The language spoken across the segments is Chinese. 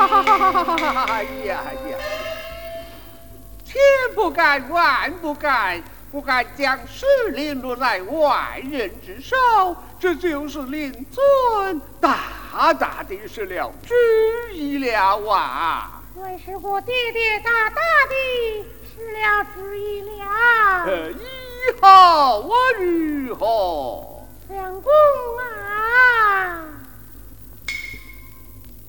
哎呀呀！千不敢，万不敢，不敢将事令落在外人之手，这就是令尊大大的失了主意了啊！原是我爹爹大大的失了主意了。以后我如何？相公啊！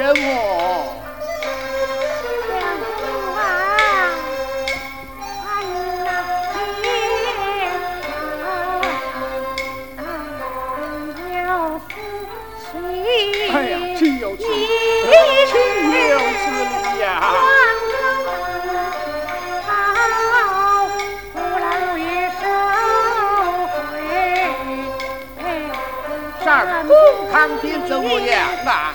Chegamos! 上公堂听着我言啊。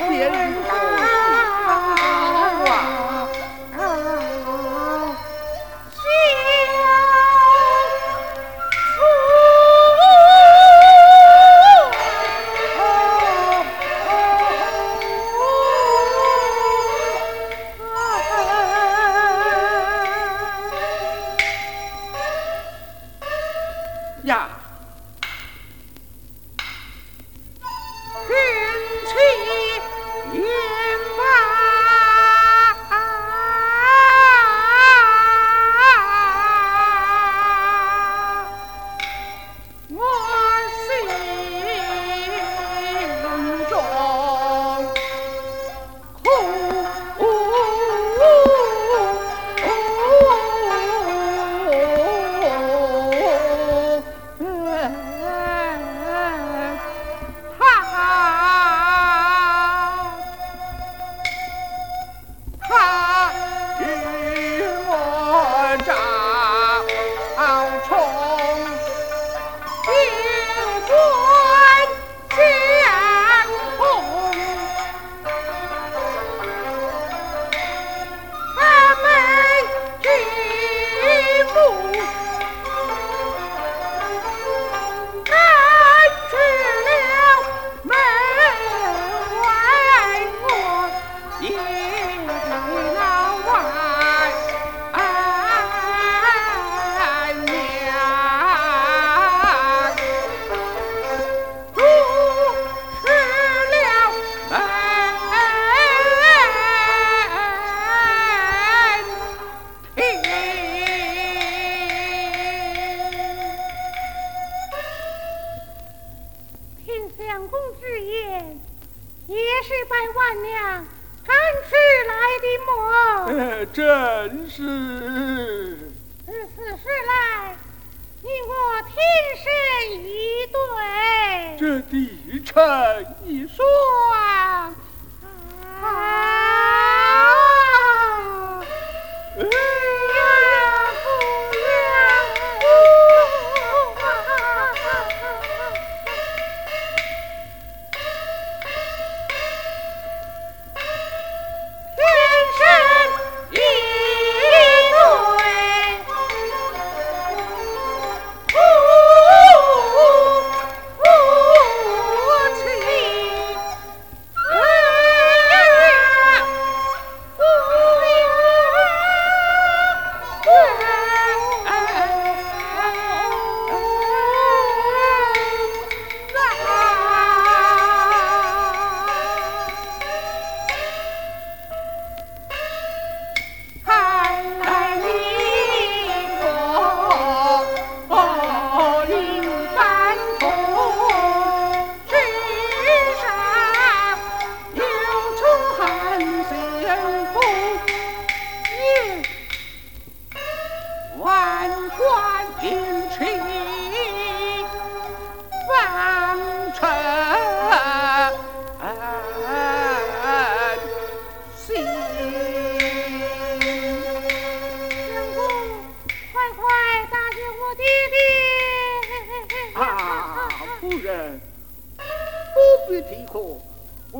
万娘赶出来的么？呃，正是。此事来，你我天生一对。这地产，一双。啊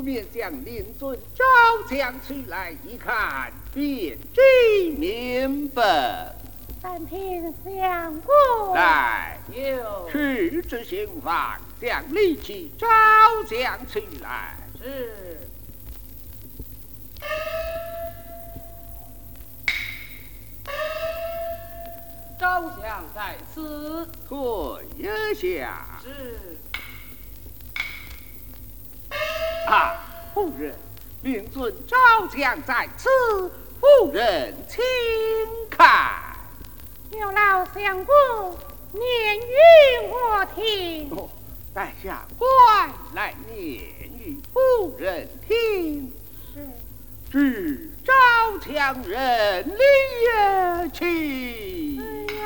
不免将令尊招将起来一看，便知明白。三品相公，来，有去至刑房，将李琦召将起来。是。招降在此，退下。是。夫人，令尊招降在此，夫人请看。有劳相公念与我听。哦，待下官来念与夫人听。是。知招强人李清。哎呀！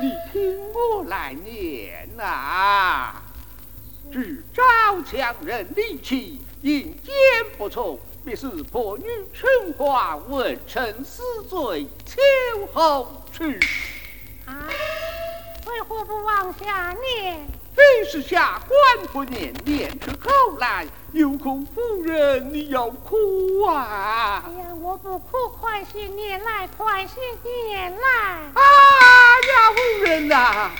你听我来念呐。知招强人李清，因奸不从。必是破女春花，问臣死罪，秋后去。啊！为何不往下念？非是下官不念，念出口来，有恐夫人你要哭啊！哎呀，我不哭，快些念来，快些念来！啊呀，夫人呐，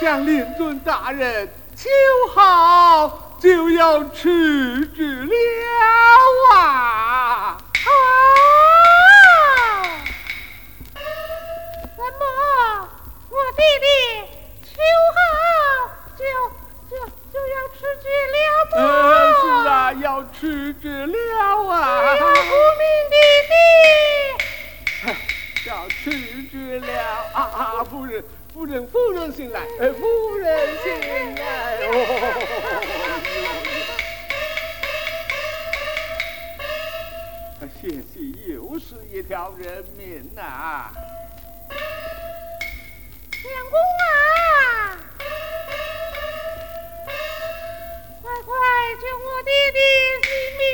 向令尊大人秋好。就要辞职了啊！啊！怎么，我弟弟秋好就就就要辞职了吗？是啊，要辞职了啊！哎呀，无名弟弟，要辞职了！夫人，夫人醒来！哎，夫人醒来！哦。谢谢，又是一条人命呐！相公啊，快快救我弟弟性命！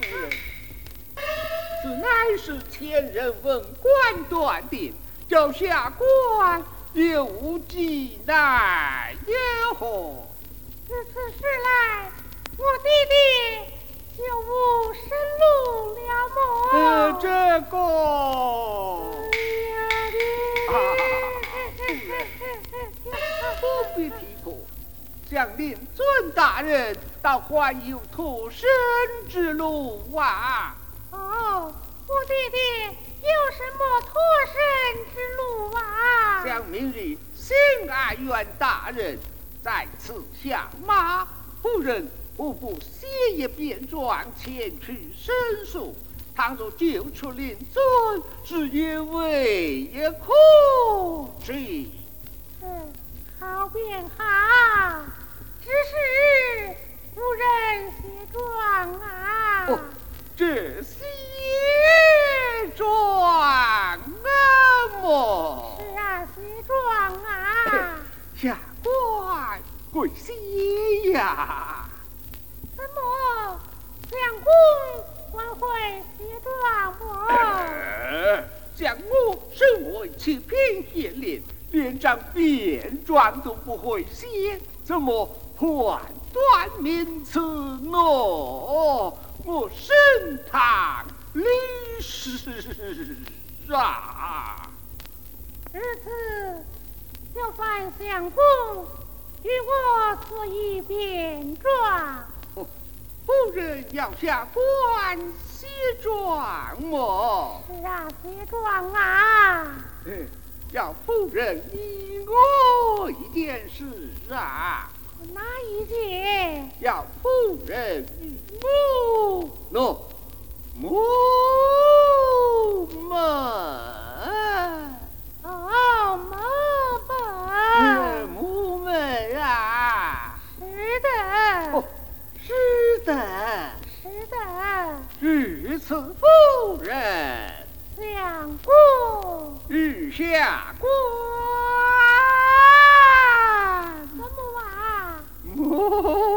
夫人，此乃是千人问官断定，叫下官有计难也何？自此时来，我弟弟。就无生路了么？呃，这个。哎呀，不必提过，将令尊大人倒还有脱身之路啊！哦，我弟弟有什么脱身之路啊？将明日新安院大人在此下马，夫人。我不歇一篇状前去申诉，倘若救出令尊，是因为也可知。嗯，好便好，只是夫人写状啊。哦，这写状么？是啊，写状啊。下官跪谢呀。怎么，相公还会写状么？相公身为七品县令，连张便状都不会写，怎么判断名词呢？我升堂立誓啊！如此，就烦相公与我做一遍状。夫人要下官写状么？是啊，写状啊。嗯，要夫人依我一件事啊。哪一件？要夫人依我喏，木门。哦，木门。木门啊。是的。是的，是的，御赐夫人，两公，御下官，怎么啊？我们啊！啊！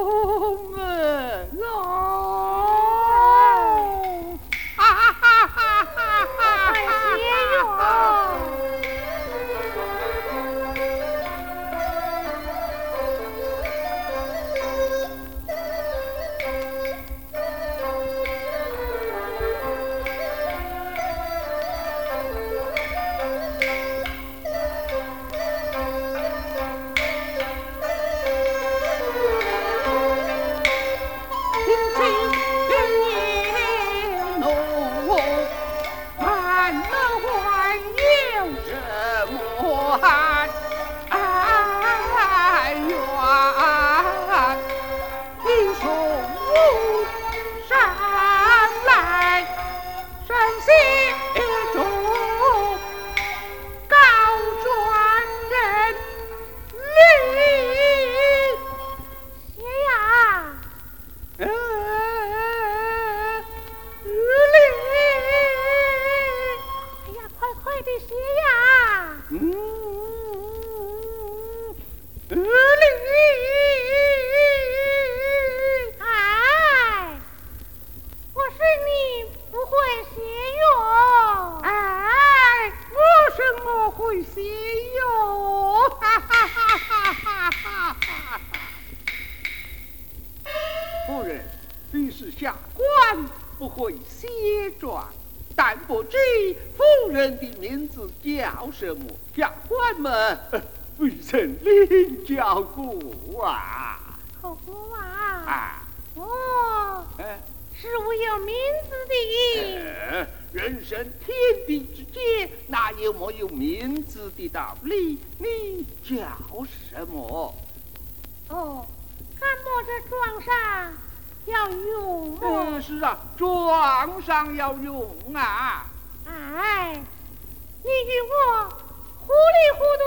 下官不会写状，但不知夫人的名字叫什么？下官们未曾领教过啊！啊，啊，哦，哎。是无有名字的。呃人生天地之间，哪有没有名字的道理？你叫什么？哦，看我这床上要用呃，么？是啊，床上要用啊。哎，你与我糊里糊涂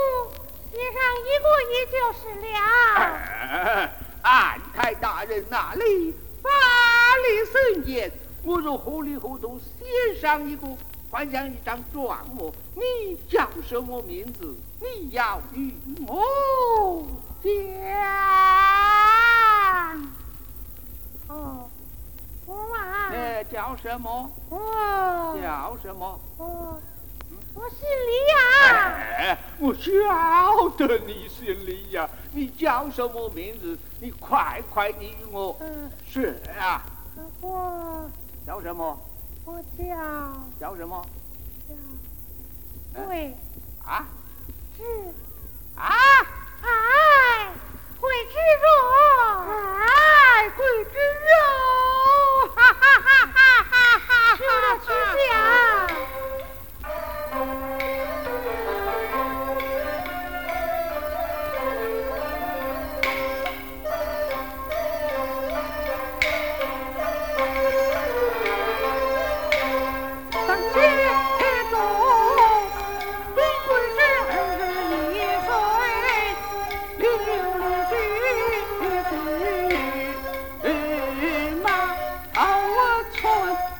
写上一个也就是了。呃安太大人那里法力森严，我若糊里糊涂写上一个，换上一张状模，你叫什么名字？你要与我讲。叫什么？哦，叫什么？我我姓李呀。哎，我晓得你姓李呀，你叫什么名字？你快快地与我嗯，说啊！我叫什么？我叫叫什么？叫桂啊枝啊！哎，桂枝若哎，桂枝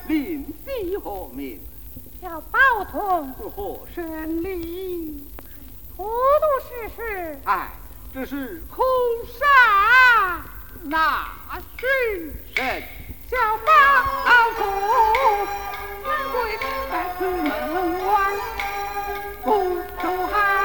临地何名？叫宝通，何生礼？糊涂事事，哎，这是空杀那虚神？小宝通，南归在此门外，不愁寒